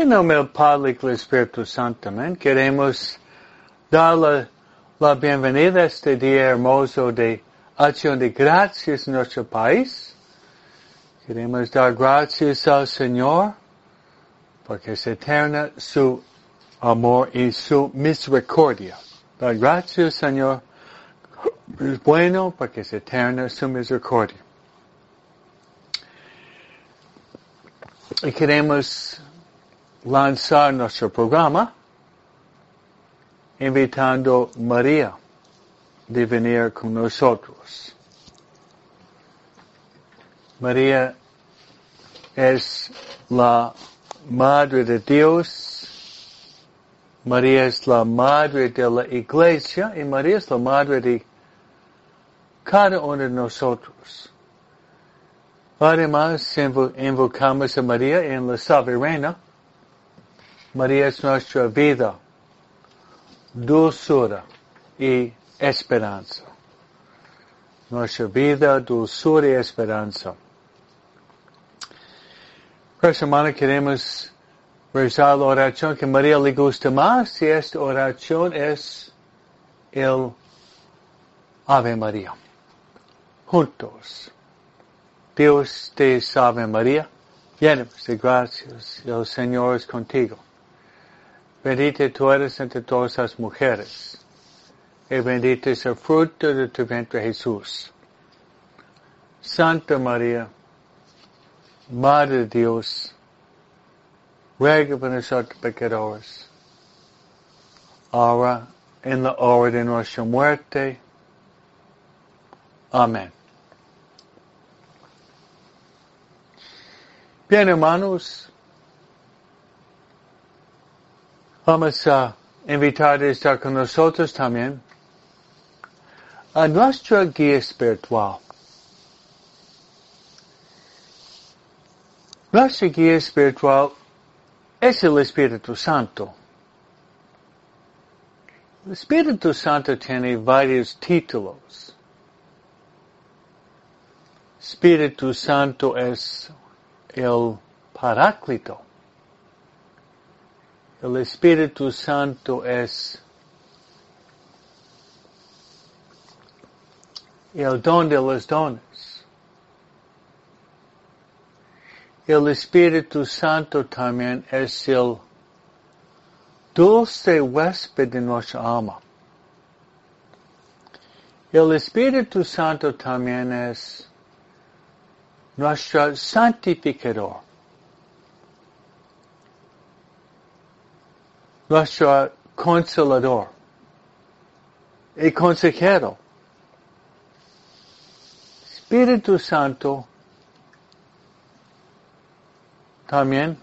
En nombre del Padre y del Espíritu Santo. Queremos dar la, bienvenida a este día hermoso de acción de gracias en nuestro país. Queremos dar gracias al Señor porque es eterna su amor y su misericordia. Dar gracias, Señor, es bueno porque es eterna su misericordia. Y queremos lanzar nuestro programa invitando a María de venir con nosotros. María es la Madre de Dios, María es la Madre de la Iglesia y María es la Madre de cada uno de nosotros. Además, invocamos a María en la soberana María es nuestra vida, dulzura y esperanza. Nuestra vida, dulzura y esperanza. Por semana queremos rezar la oración que María le gusta más y esta oración es el Ave María. Juntos. Dios te salve María, llena de gracias, el Señor es contigo. Bendita tú eres entre todas las mujeres, y bendito es el fruto de tu vientre Jesús. Santa María, Madre de Dios, ruega por nosotros pecadores, ahora en la hora de nuestra muerte. Amén. Bien, hermanos, Vamos a invitar a estar con nosotros también a nuestra guía espiritual. Nuestra guía espiritual es el Espíritu Santo. El Espíritu Santo tiene varios títulos. Espíritu Santo es el Paráclito. El Espíritu Santo es el don de los dones. El Espíritu Santo también es el dulce huésped de nuestra alma. El Espíritu Santo también es nuestro santificador. Nuestro consolador y consejero. Espíritu Santo también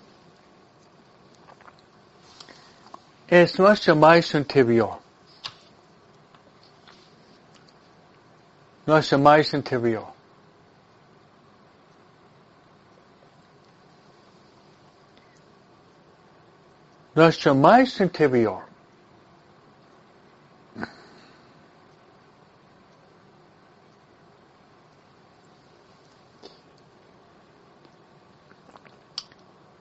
es nuestro maestro interior. Nuestro maestro interior. Nuestro más interior.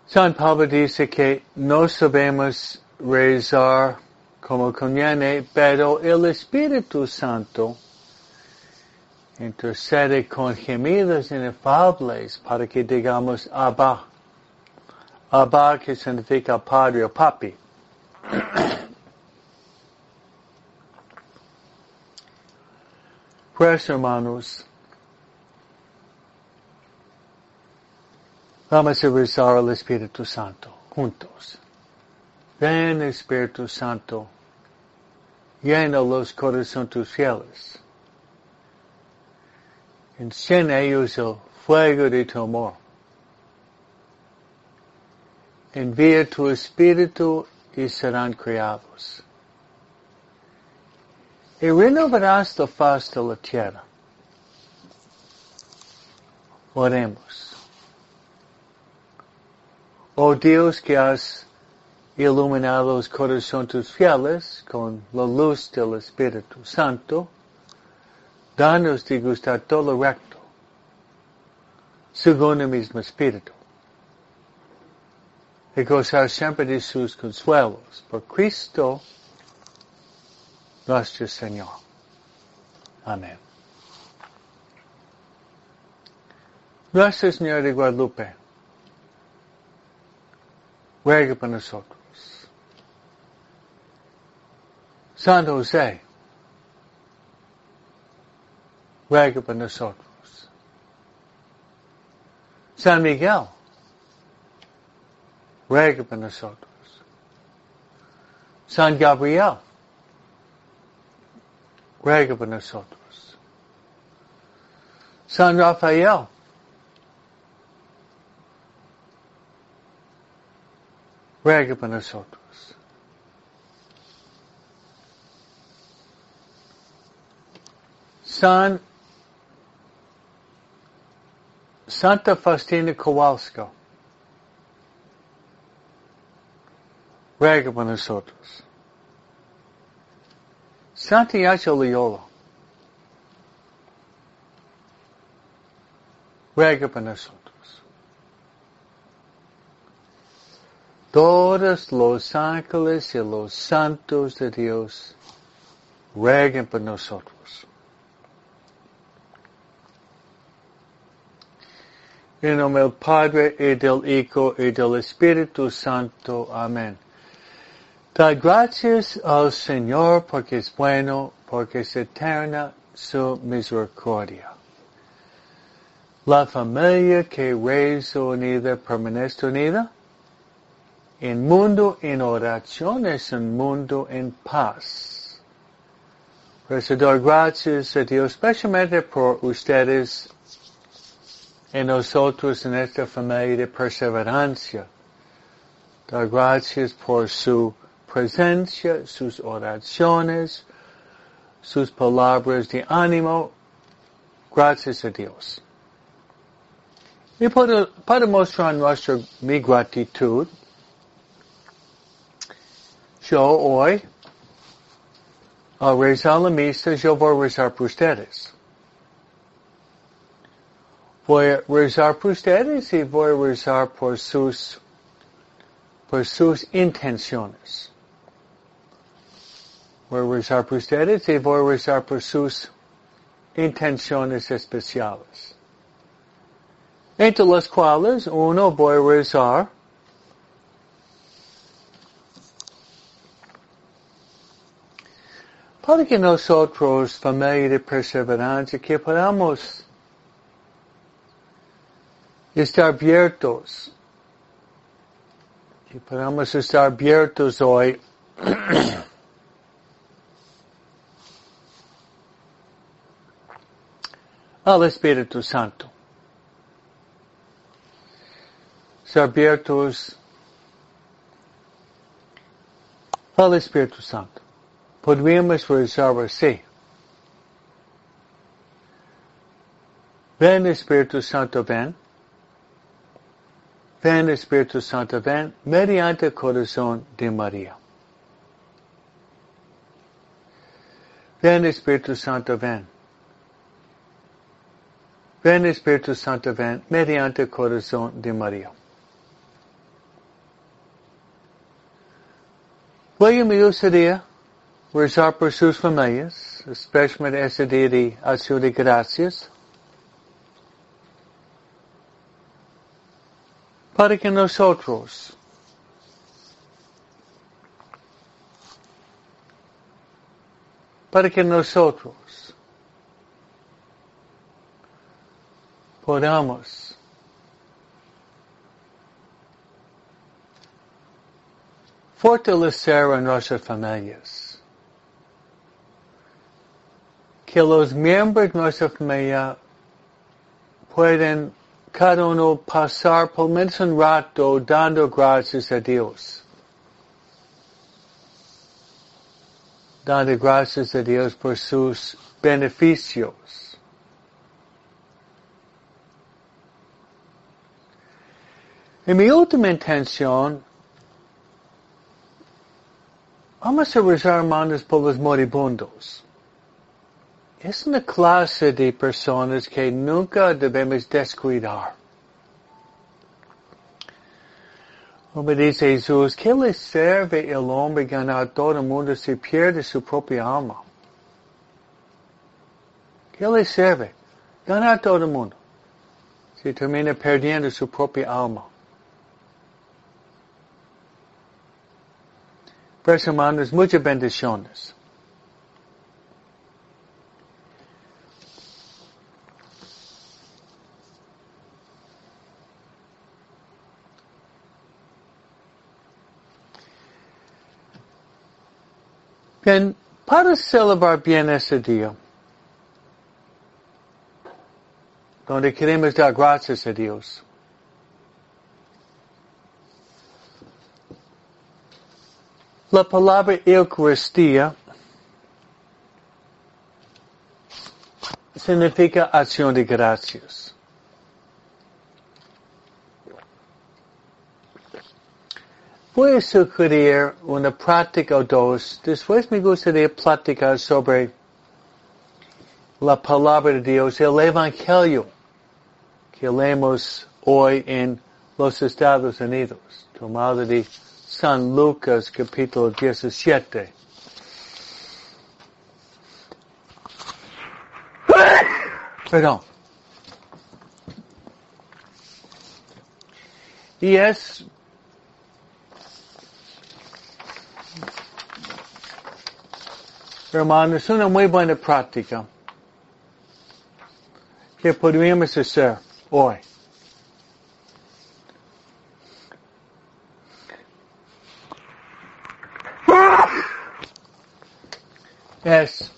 San Pablo dice que no sabemos rezar como conviene, pero el Espíritu Santo intercede con gemidos inefables para que digamos Abba. Abba que significa padre o papi. Pues hermanos, vamos a rezar al Espíritu Santo juntos. Ven Espíritu Santo, llena los corazones tus fieles. Enciende ellos el fuego de tu amor envía tu espíritu y serán creados. Y renovarás la faz de la tierra. Oremos. Oh Dios que has iluminado los corazones tus fieles con la luz del Espíritu Santo, danos de gustar todo lo recto, según el mismo Espíritu y gozar siempre de sus consuelos. Por Cristo nuestro Señor. Amén. Nuestra Señora de Guadalupe, ruega por nosotros. San José, ruega por nosotros. San Miguel, ruega por. San Gabriel, ruega por. San Rafael, ruega por. San Santa Faustina Kowalska, ruega por nosotros. Santiago Loyola, ruega por nosotros. Todos los ángeles y los santos de Dios rueguen por nosotros. En nombre del Padre y del Hijo y del Espíritu Santo. Amén. Da gracias al Señor porque es bueno, porque es eterna su misericordia. La familia que reza unida permanece unida. En mundo en oración es un mundo en paz. Gracias a Dios especialmente por ustedes y nosotros en esta familia de perseverancia. Gracias por su presencia, sus oraciones, sus palabras de ánimo. Gracias a Dios. Y para, para mostrar nuestra mi gratitud, yo hoy, al rezar la misa, yo voy a rezar por ustedes. Voy a rezar por ustedes y voy a rezar por sus, por sus intenciones. Rezar por ustedes y voy a rezar por sus intenciones especiales. Entre las cuales uno voy a rezar para que nosotros, familia de perseverancia, que podamos estar abiertos, que podamos estar abiertos hoy al Espíritu Santo. Ser abiertos al Espíritu Santo. Podríamos rezar así. Ven Espíritu Santo, ven. Ven Espíritu Santo, ven mediante corazón de María. Ven Espíritu Santo, ven. Ven Espíritu Santo, ven mediante el corazón de María. Voy a mi día rezar por sus familias, especialmente ese día de acción de gracias, para que nosotros para que nosotros podamos fortalecer a nuestras familias. que los miembros de nuestra familia pueden cada uno pasar por menos un rato dando gracias a Dios. Dando gracias a Dios por sus beneficios. Y mi última intención, vamos a rezar hermanos por los moribundos es una clase de personas que nunca debemos descuidar. Como dice Jesús, ¿qué le sirve el hombre ganar todo el mundo si pierde su propia alma? ¿Qué le sirve? Ganar todo el mundo. Si termina perdiendo su propia alma. Pues hermanos, muchas bendiciones. Bien, para celebrar bien ese día, donde queremos dar gracias a Dios, la palabra Eucaristía significa acción de gracias. Voy a sugerir una práctica o dos. Después me gustaría platicar sobre la palabra de Dios, el Evangelio que leemos hoy en los Estados Unidos, tomado de San Lucas capítulo 17. Perdón. Y es hermanos, es una muy buena práctica que podríamos hacer hoy. Es,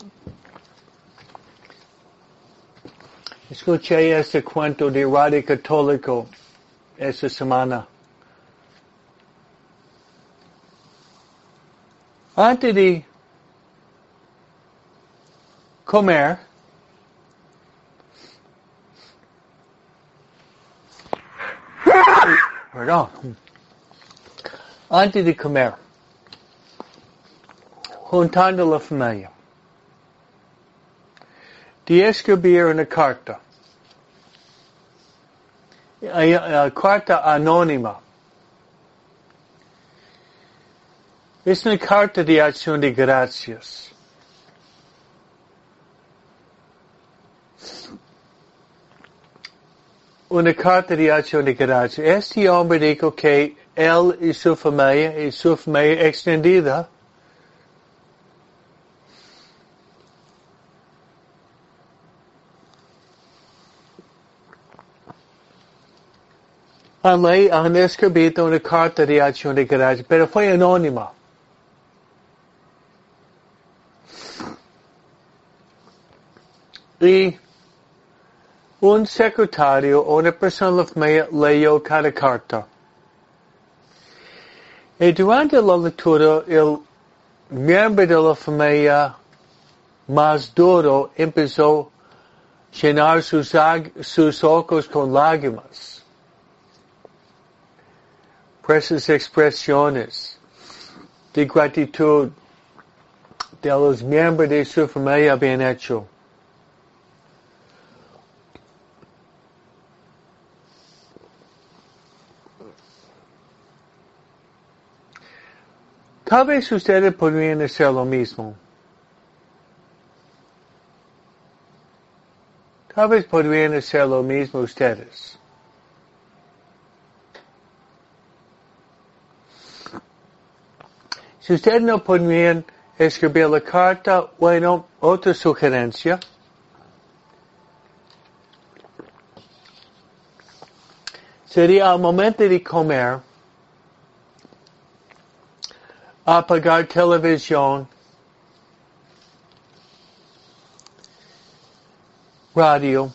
escuché este cuento de Radio Católico esta semana. Antes de comer. Perdón. Antes de comer. Juntando la familia. De escribir una carta. Carta anónima. Es una carta de acción de gracias. una carta de acción de gracias. Este hombre dijo que él y su familia y su familia extendida han, han escrito una carta de acción de gracias, pero fue anónima. Y un secretario o una persona de la familia leyó cada carta. Y durante la lectura, el miembro de la familia más duro empezó a llenar sus, sus ojos con lágrimas. Esas expresiones de gratitud de los miembros de su familia habían hecho. Tal vez ustedes podrían hacer lo mismo. Tal vez podrían hacer lo mismo ustedes. Si ustedes no podrían escribir la carta, bueno, otra sugerencia. Sería al momento de comer, apagar televisión, radio,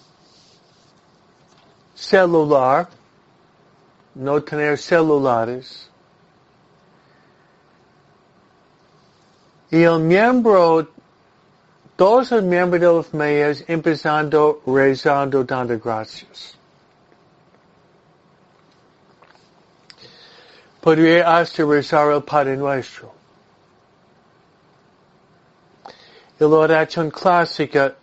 celular, no tener celulares. El miembro, todos los miembros de los medios empezando rezando, dando gracias. podría hasta rezar el Padre Nuestro. Y la oración clásica,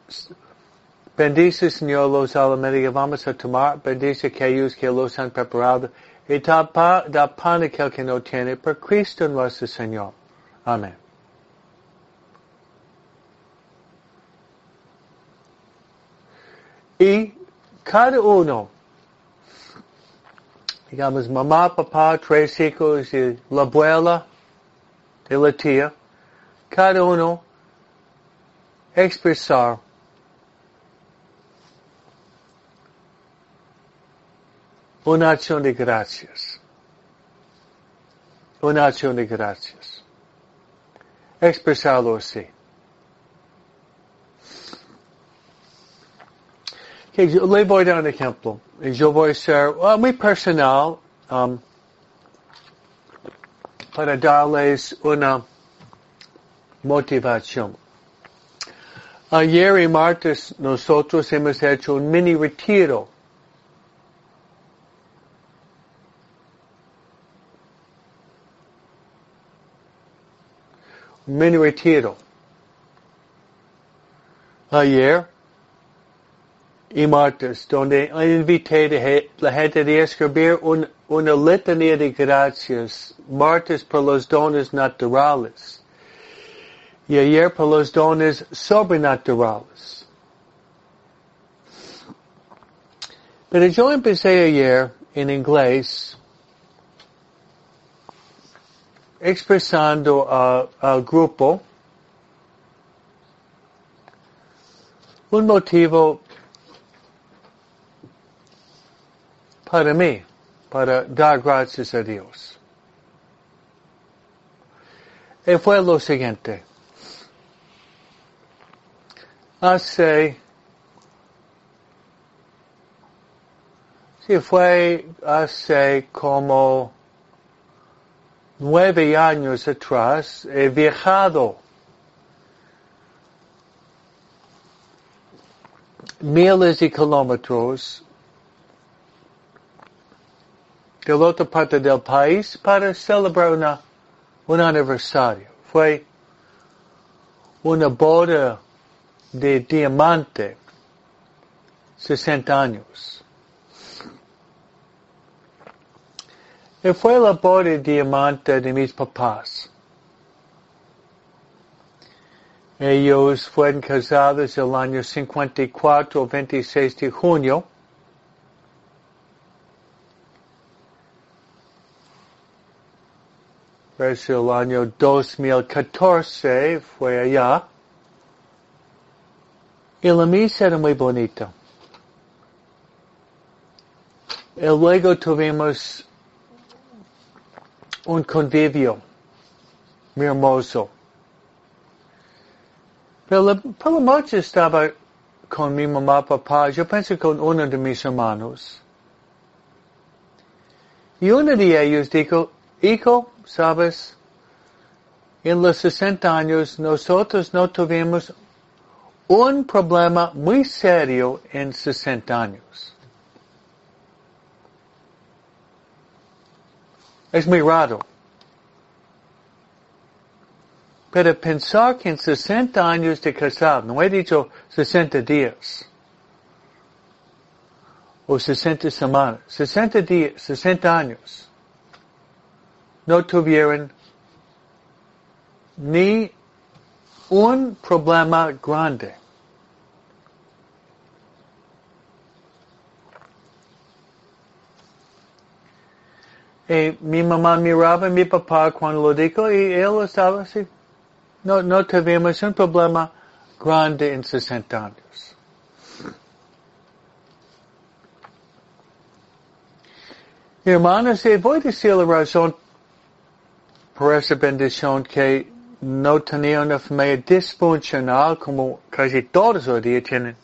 bendice Señor los alimentos que vamos a tomar, bendice aquellos que los han preparado y da pan aquel que no tiene por Cristo nuestro Señor. Amén. Y cada uno, digamos mamá, papá, tres hijos y la abuela de la tía, cada uno expresar una acción de gracias. Una acción de gracias. Expresarlo así. Okay, yo le voy a dar un ejemplo. Yo voy a ser uh, muy personal um, para darles una motivación. Ayer y martes nosotros hemos hecho un mini retiro mini retiro. Ayer y martes, donde invité a la gente de escribir un, una letanía de gracias, martes por los dones naturales y ayer por los dones sobrenaturales. Pero yo empecé ayer en inglés expresando al grupo un motivo para mí, para dar gracias a Dios. Y fue lo siguiente. Hace, si fue hace como nueve años atrás he viajado miles de kilómetros de la otra parte del país para celebrar una, un aniversario. Fue una boda de diamante, 60 años. Y fue la boda de diamante de mis papás. Ellos fueron casados el año 54, 26 de junio. Pues el año 2014 fue allá. Y la misa era muy bonita. Y luego tuvimos un convivio muy hermoso. Pero por la noche estaba con mi mamá, papá, yo pensé con uno de mis hermanos. Y uno de ellos dijo, hijo, sabes, en los 60 años nosotros no tuvimos un problema muy serio en 60 años. Es muy raro. Pero pensar que en 60 años de casado, no he dicho 60 días, o 60 semanas, 60 días, 60 años, no ni un problema grande. Y mi mamá miraba a mi papá cuando lo dijo y él estaba así. No, no tuvimos un problema grande en 60 años. Hermanos, voy a decir la razón por bendición que no tenía una familia disfuncional como casi todos hoy día tienen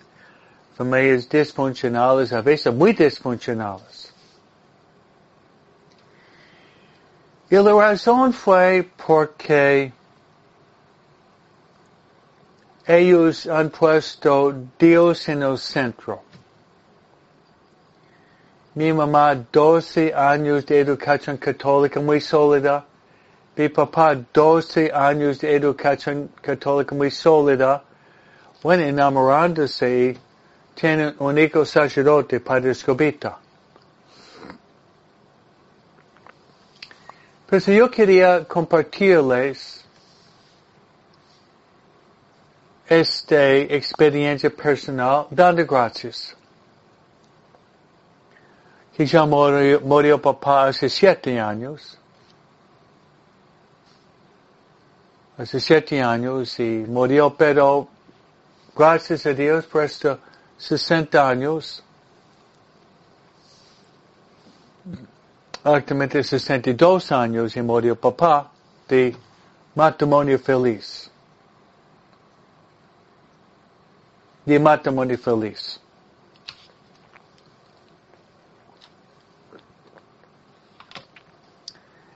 familias disfuncionales, a veces muy disfuncionales. Y la razón fue porque ellos han puesto Dios en el centro. Mi mamá, 12 años de educación católica muy sólida. Mi papá, 12 años de educación católica muy sólida. Bueno, enamorándose, tienen un hijo sacerdote, Padre Escobita. Pues yo quería compartirles esta experiencia personal dando gracias. Que ya murió, murió papá hace siete años. Hace siete años y murió, pero gracias a Dios por estos 60 años. Actualmente 62 años y murió papá de matrimonio feliz. De matrimonio feliz.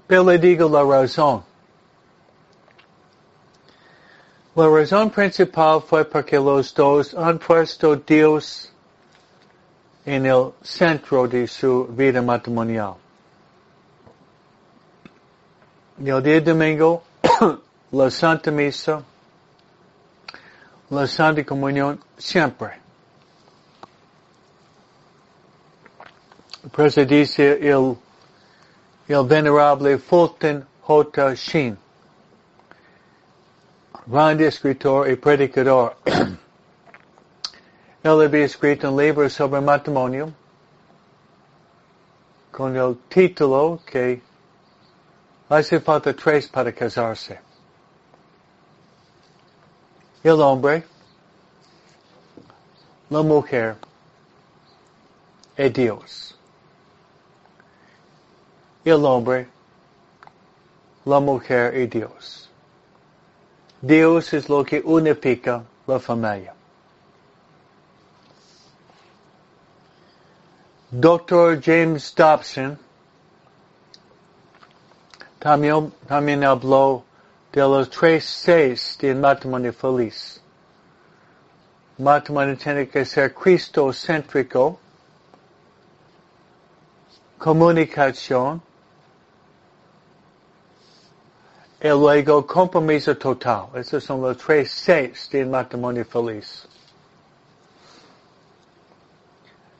Pero le digo la razón. La razón principal fue porque los dos han puesto Dios en el centro de su vida matrimonial. El día domingo, la Santa Misa, la Santa Comunión, siempre. Por eso dice el, el venerable Fulton J. Sheen grande escritor y predicador. Él había escrito um un libro sobre matrimonio con el título que hace falta tres para casarse. El hombre, la mujer y Dios. El hombre, la mujer y Dios. Dios es lo que unifica la familia. Dr. James Dobson también, también habló de los tres seis del matrimonio feliz. Matrimonio tiene que ser cristocéntrico, comunicación, y luego compromiso total. Esos son los tres seis del matrimonio feliz.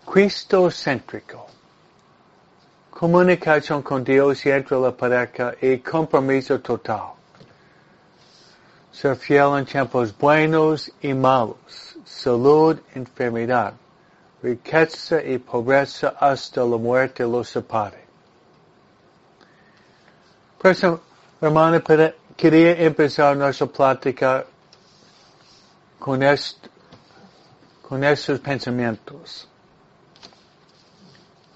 Cristocéntrico. Comunicación con Dios y entre la pareja y compromiso total. Ser fiel en tiempos buenos y malos. Salud, enfermedad. Riqueza y pobreza hasta la muerte los separe. Hermana, quería empezar nuestra plática con, con estos pensamientos.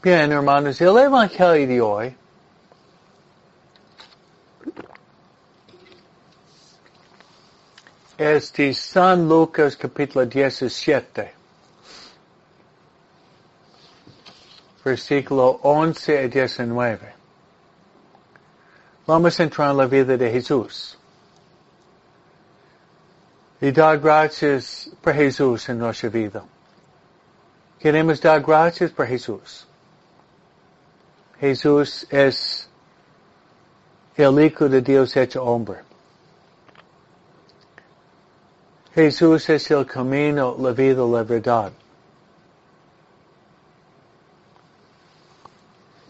Bien, hermanos, el Evangelio de hoy es de San Lucas capítulo 17, versículo 11 y 19. Vamos a entrar en la vida de Jesús. Y dar gracias por Jesús en nuestra vida. Queremos dar gracias por Jesús. Jesús es el Hijo de Dios hecho hombre. Jesús es el camino, la vida, la verdad.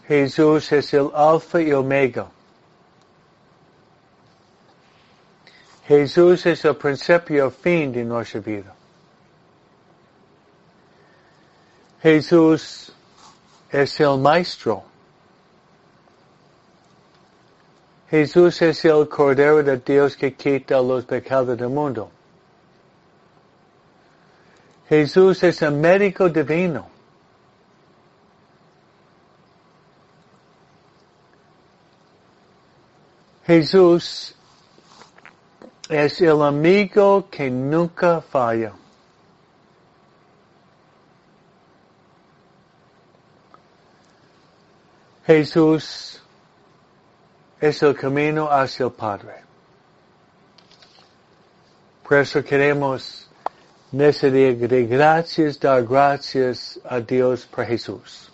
Jesús es el alfa y omega. Jesús es el principio fin de nuestra vida. Jesús es el maestro. Jesús es el Cordero de Dios que quita los pecados del mundo. Jesús es el médico divino. Jesús es el amigo que nunca falla. Jesús es el camino hacia el Padre. Por eso queremos necesidad de gracias, dar gracias a Dios por Jesús.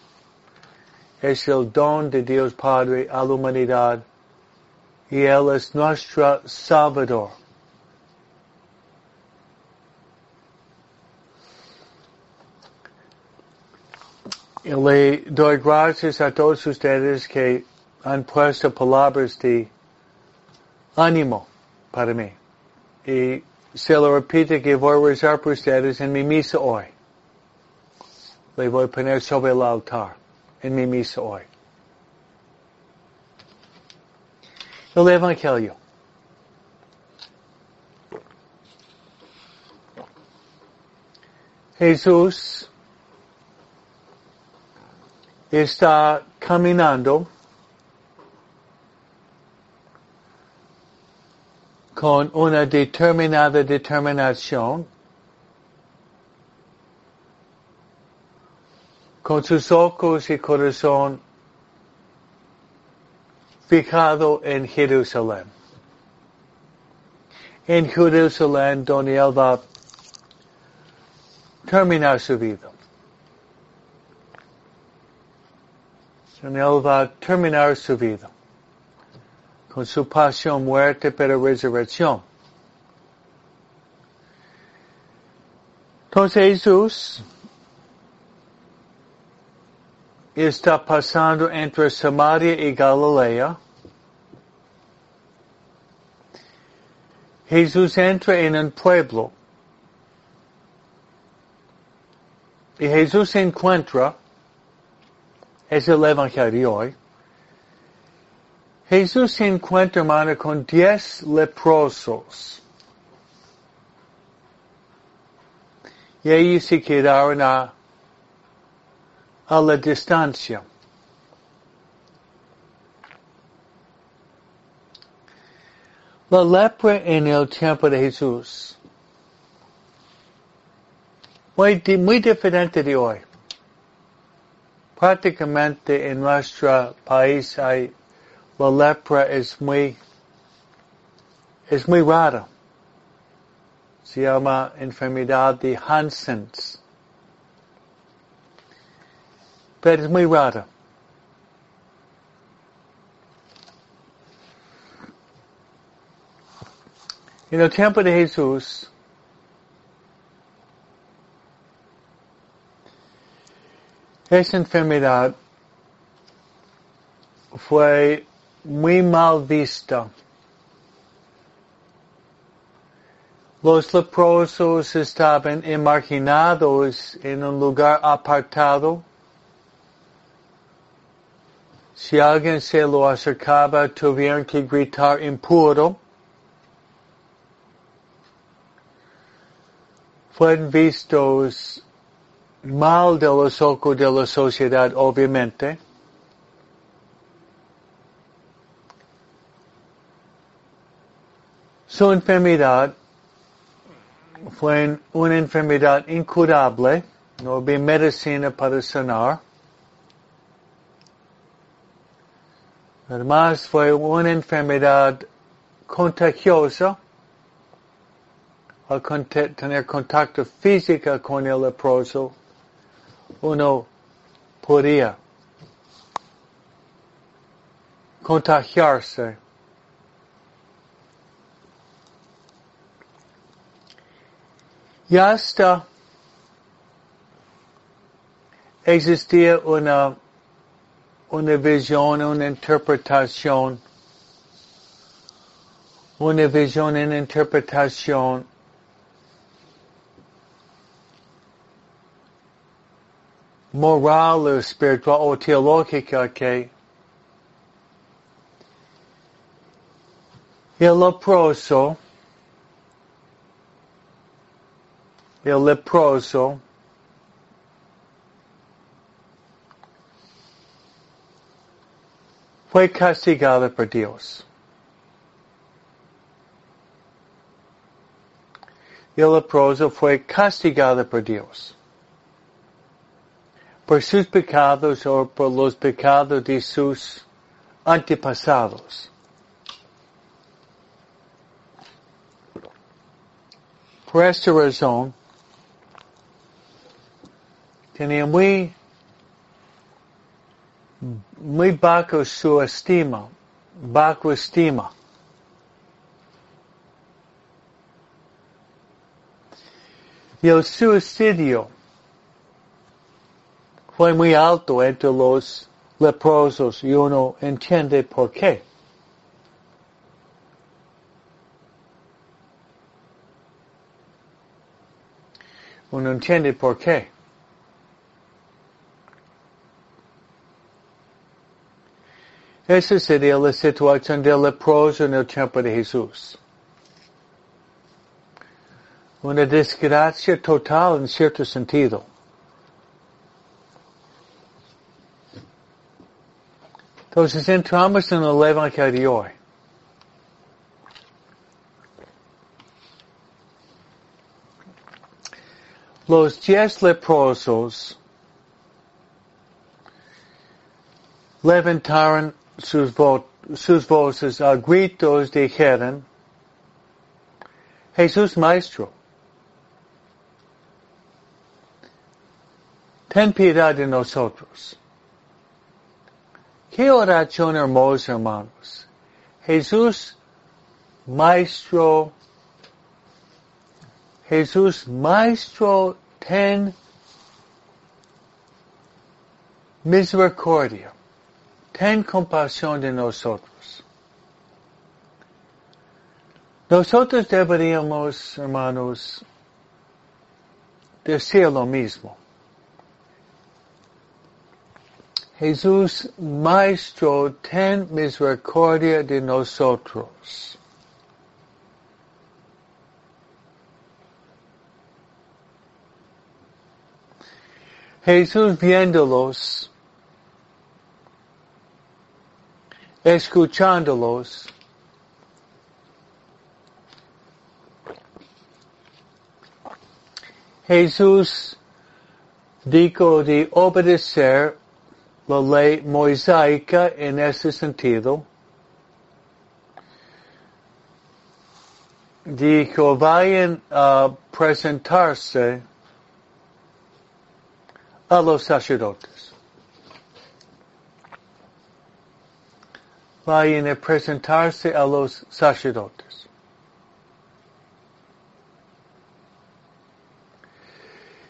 Es el don de Dios Padre a la humanidad y Él es nuestro Salvador. Le doy gracias a todos ustedes que han puesto palabras de ánimo para mí. Y se lo repite que voy a rezar por ustedes en mi misa hoy. Le voy a poner sobre el altar en mi misa hoy. El Evangelio. Jesús está caminando con una determinada determinación, con sus ojos y corazón fijado en Jerusalén. En Jerusalén donde va a terminar su vida. Él va a terminar su vida. Con su pasión, muerte, pero resurrección. Entonces Jesús está pasando entre Samaria y Galilea. Jesús entra en un pueblo y Jesús encuentra, es el Evangelio hoy, Jesús se encuentra, hermano, con diez leprosos. Y ellos se quedaron a a la distancia. La lepra en el tiempo de Jesús. Muy, muy diferente de hoy. Prácticamente en nuestro país hay, la lepra es muy, es muy rara. Se llama enfermedad de Hansen's. pero es muy rara. En el tiempo de Jesús, esa enfermedad fue muy mal vista. Los leprosos estaban emarginados en un lugar apartado si alguien se lo acercaba, tuvieron que gritar impuro. Fueron vistos mal de los ojos de la sociedad, obviamente. Su enfermedad fue una enfermedad incurable, no había medicina para sanar. Además fue una enfermedad contagiosa al tener contacto físico con el leproso, uno podía contagiarse. Y hasta existía una una visión, una interpretación, una visión, una interpretación moral o espiritual o teológica que el leproso, el leproso fue castigada por Dios. Y el leproso fue castigado por Dios. Por sus pecados o por los pecados de sus antepasados. Por esta razón, tenía muy muy bajo su estima, bajo estima. Y el suicidio fue muy alto entre los leprosos y uno entiende por qué. Uno entiende por qué. Esa sería la situación del leproso en el tiempo de Jesús. Una desgracia total en cierto sentido. Entonces entramos en el Evangelio. Los diez leprosos levantaron sus, vo sus voces a gritos dijeron, Jesús Maestro, ten piedad de nosotros. Qué oración hermosa, hermanos. Jesús, Maestro, Jesús, Maestro, ten misericordia. Ten compasión de nosotros. Nosotros deberíamos, hermanos, decir lo mismo. Jesús, Maestro, ten misericordia de nosotros. Jesús viéndolos, escuchándolos, Jesús dijo de obedecer la ley mosaica en ese sentido. Dijo, vayan a presentarse a los sacerdotes. Vayan a presentarse a los sacerdotes.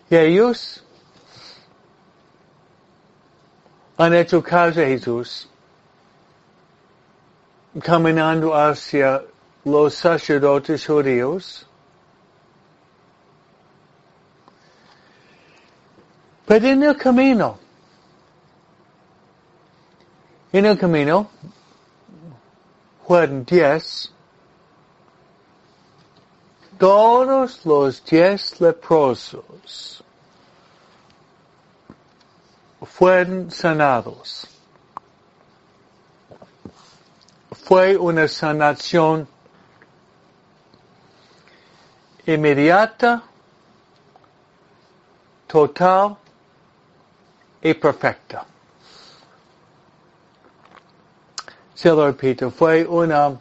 Y ellos han hecho caso a Jesús, caminando hacia los sacerdotes judíos. Pero en el camino, en el camino, Juan 10, todos los diez leprosos fueron sanados. Fue una sanación inmediata, total y perfecta. Se lo repito, fue una,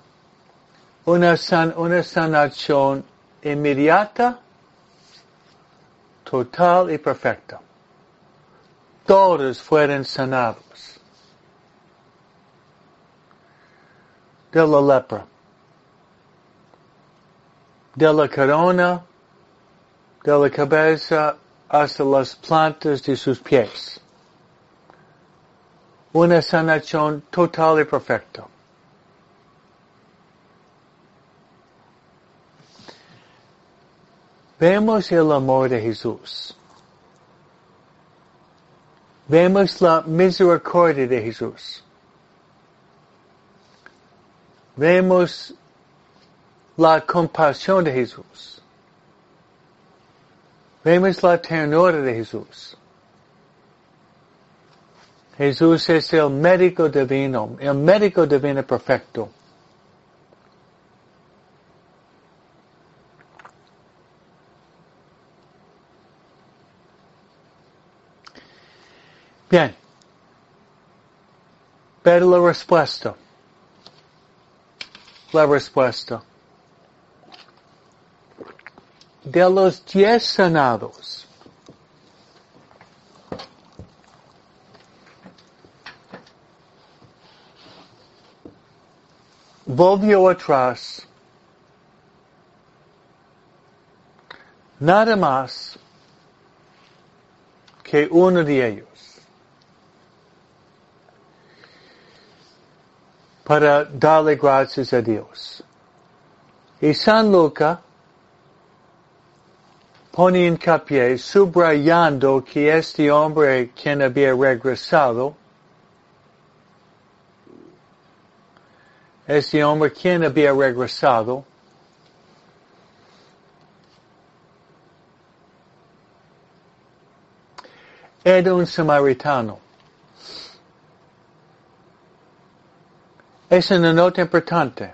una, san, una sanación inmediata, total y perfecta todos fueron sanados de la lepra, de la corona, de la cabeza hasta las plantas de sus pies. Una sanación total y perfecta. Vemos el amor de Jesús. Vemos la misericordia de Jesús. Vemos la compasión de Jesús. Vemos la ternura de Jesús. Jesús es el médico divino, el médico divino perfecto. Bien. Pero la respuesta. La respuesta. De los diez sanados. Volvió atrás. Nada más que uno de ellos. Para darle gracias a Dios. Y San Luca pone hincapié subrayando que este hombre quien había regresado, este hombre quien había regresado, era un samaritano. Es una nota importante.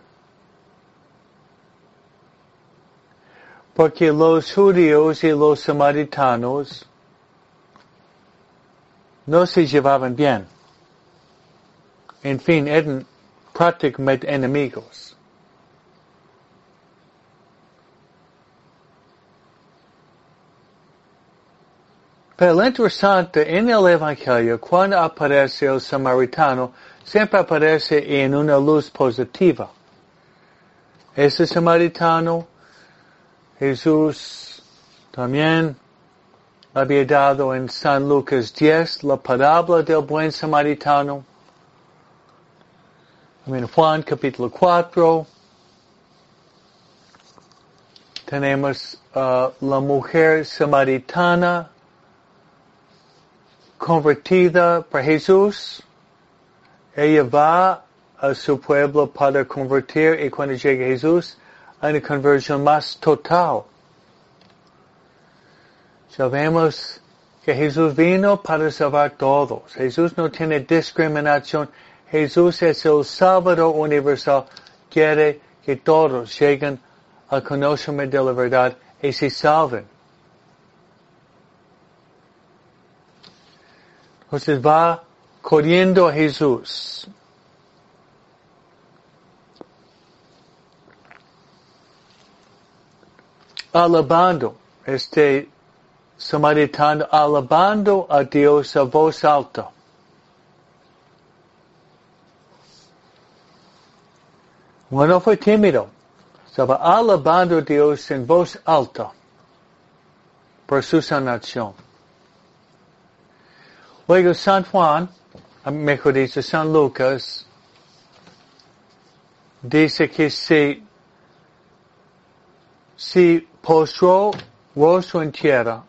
Porque los judíos y los samaritanos no se llevaban bien. En fin, eran prácticamente enemigos. Pero lo interesante en el Evangelio, cuando aparece el samaritano, siempre aparece en una luz positiva. Ese samaritano, Jesús también había dado en San Lucas 10 la parábola del buen samaritano. En Juan capítulo 4 tenemos uh, la mujer samaritana convertida por Jesús. Ella va a su pueblo para convertir y cuando llega Jesús hay una conversión más total. Sabemos que Jesús vino para salvar todos. Jesús no tiene discriminación. Jesús es el Salvador universal. Quiere que todos lleguen al conocimiento de la verdad y se salven. Entonces va corriendo a Jesús. Alabando, este samaritano, alabando a Dios a voz alta. Bueno, fue tímido. Estaba alabando a Dios en voz alta por su sanación. Luego San Juan, mejor dicho San Lucas, dice que si, si postró rostro en tierra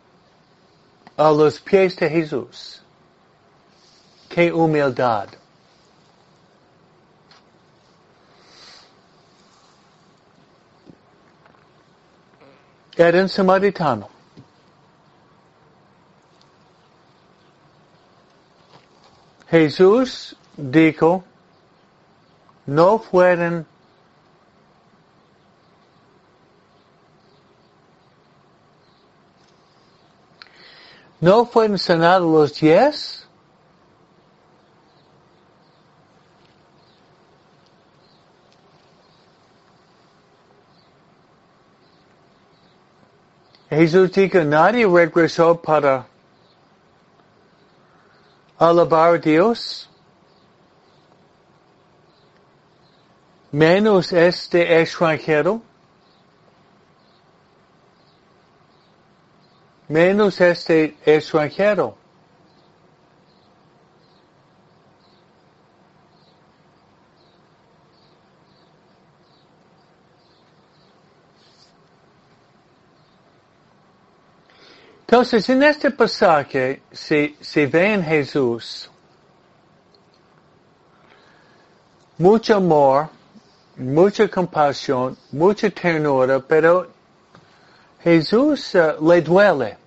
a los pies de Jesús. Qué humildad. Era un samaritano. Jesús dijo, no fueron no fueron sanados los diez. Jesús dijo, nadie regresó para alabar Dios, menos este extranjero, menos este extranjero. Entonces, en este pasaje se ve en Jesús mucho amor, mucha compasión, mucha ternura, pero Jesús uh, le duele.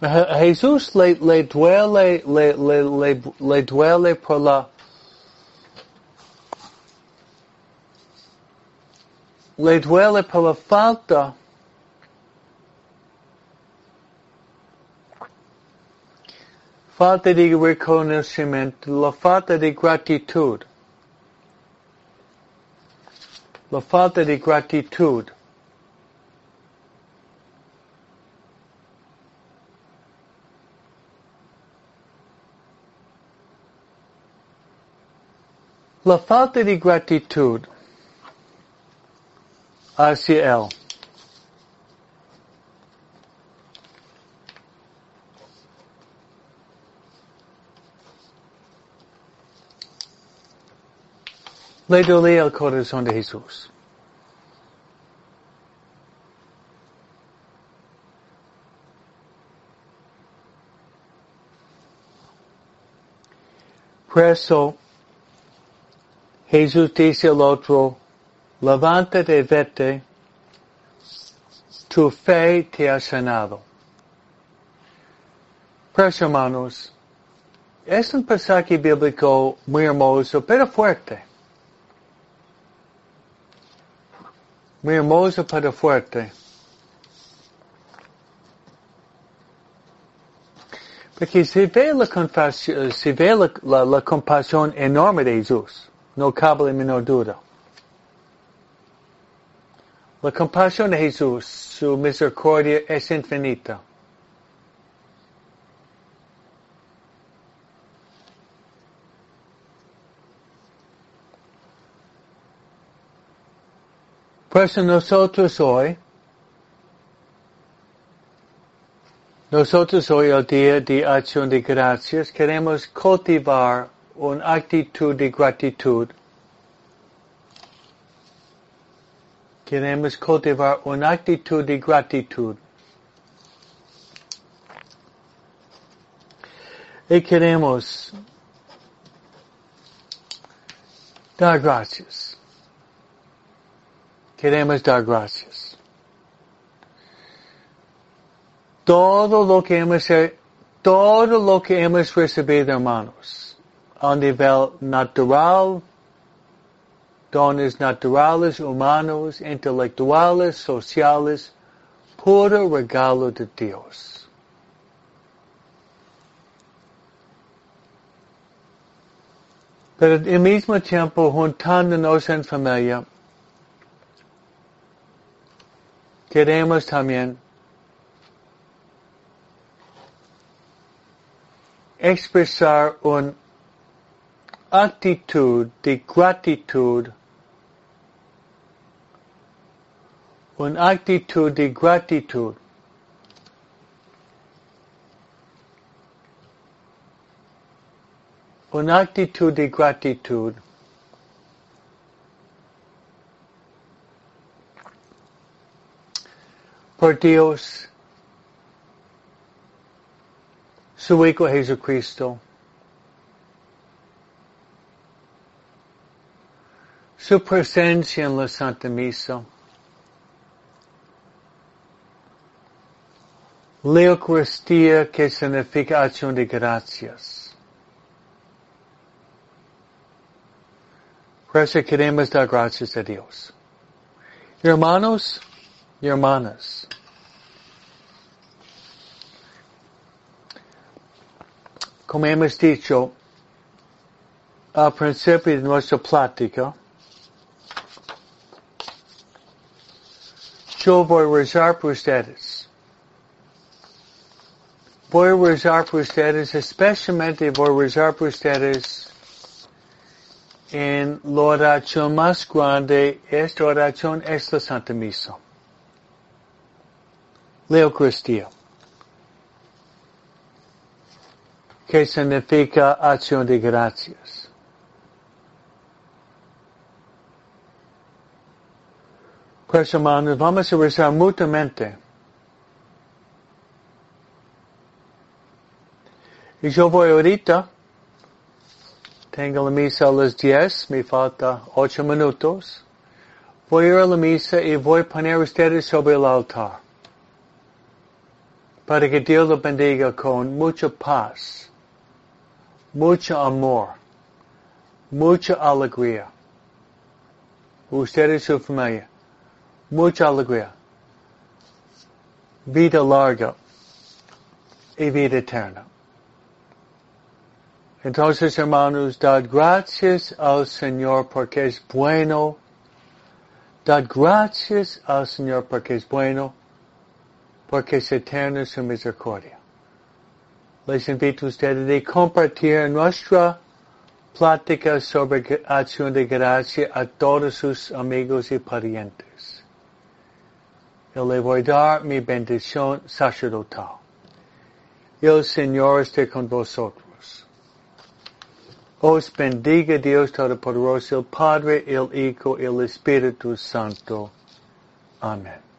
Jesús le, le duele, le, le, le, le duele por la le duele por la falta falta de reconocimiento, la falta de gratitud. La falta de gratitud. La falta de gratitud RCL. Lédole el corazón de Jesús. Por eso, Jesús dice al otro, levántate y vete, tu fe te ha sanado. Pues hermanos, es un pasaje bíblico muy hermoso, pero fuerte. Muy hermoso, pero fuerte. Porque se ve la, se la, la, la compasión enorme de Jesús. No cabe la menor duda. La compasión de Jesús, su misericordia es infinita. Pues nosotros hoy, nosotros hoy el día de acción de gracias queremos cultivar una actitud de gratitud. Queremos cultivar una actitud de gratitud. Y queremos dar gracias. Queremos dar gracias. Todo lo que hemos, todo lo que hemos recibido, hermanos, a nivel natural, dones naturales, humanos, intelectuales, sociales, puro regalo de Dios. Pero al mismo tiempo, juntándonos en familia, queremos también expresar una actitud de gratitud, una actitud de gratitud. Una actitud de gratitud. Por Dios, su Hijo Jesucristo, su presencia en la Santa Misa, la que significa acción de gracias. Por eso queremos dar gracias a Dios. Hermanos hermanas, como hemos dicho al principio de nuestra plática, yo voy a rezar por ustedes. Por ustedes, especialmente por ustedes en la oración más grande. Esta oración es la Santa Misa. La Eucaristía. que significa acción de gracias. Pues hermanos, vamos a rezar mutuamente. Y yo voy ahorita, tengo la misa a las 10, me falta 8 minutos. Voy a ir a la misa y voy a poner ustedes sobre el altar. Para que Dios los bendiga con mucha paz mucho amor, mucha alegría. Usted y su familia, mucha alegría, vida larga y vida eterna. Entonces, hermanos, dad gracias al Señor porque es bueno. Dad gracias al Señor porque es bueno, porque es eterna su misericordia les invito a ustedes de compartir nuestra plática sobre acción de gracia a todos sus amigos y parientes. Yo le voy a dar mi bendición sacerdotal. El Señor esté con vosotros. Os bendiga Dios Todopoderoso, el Padre, el Hijo, el Espíritu Santo. Amén.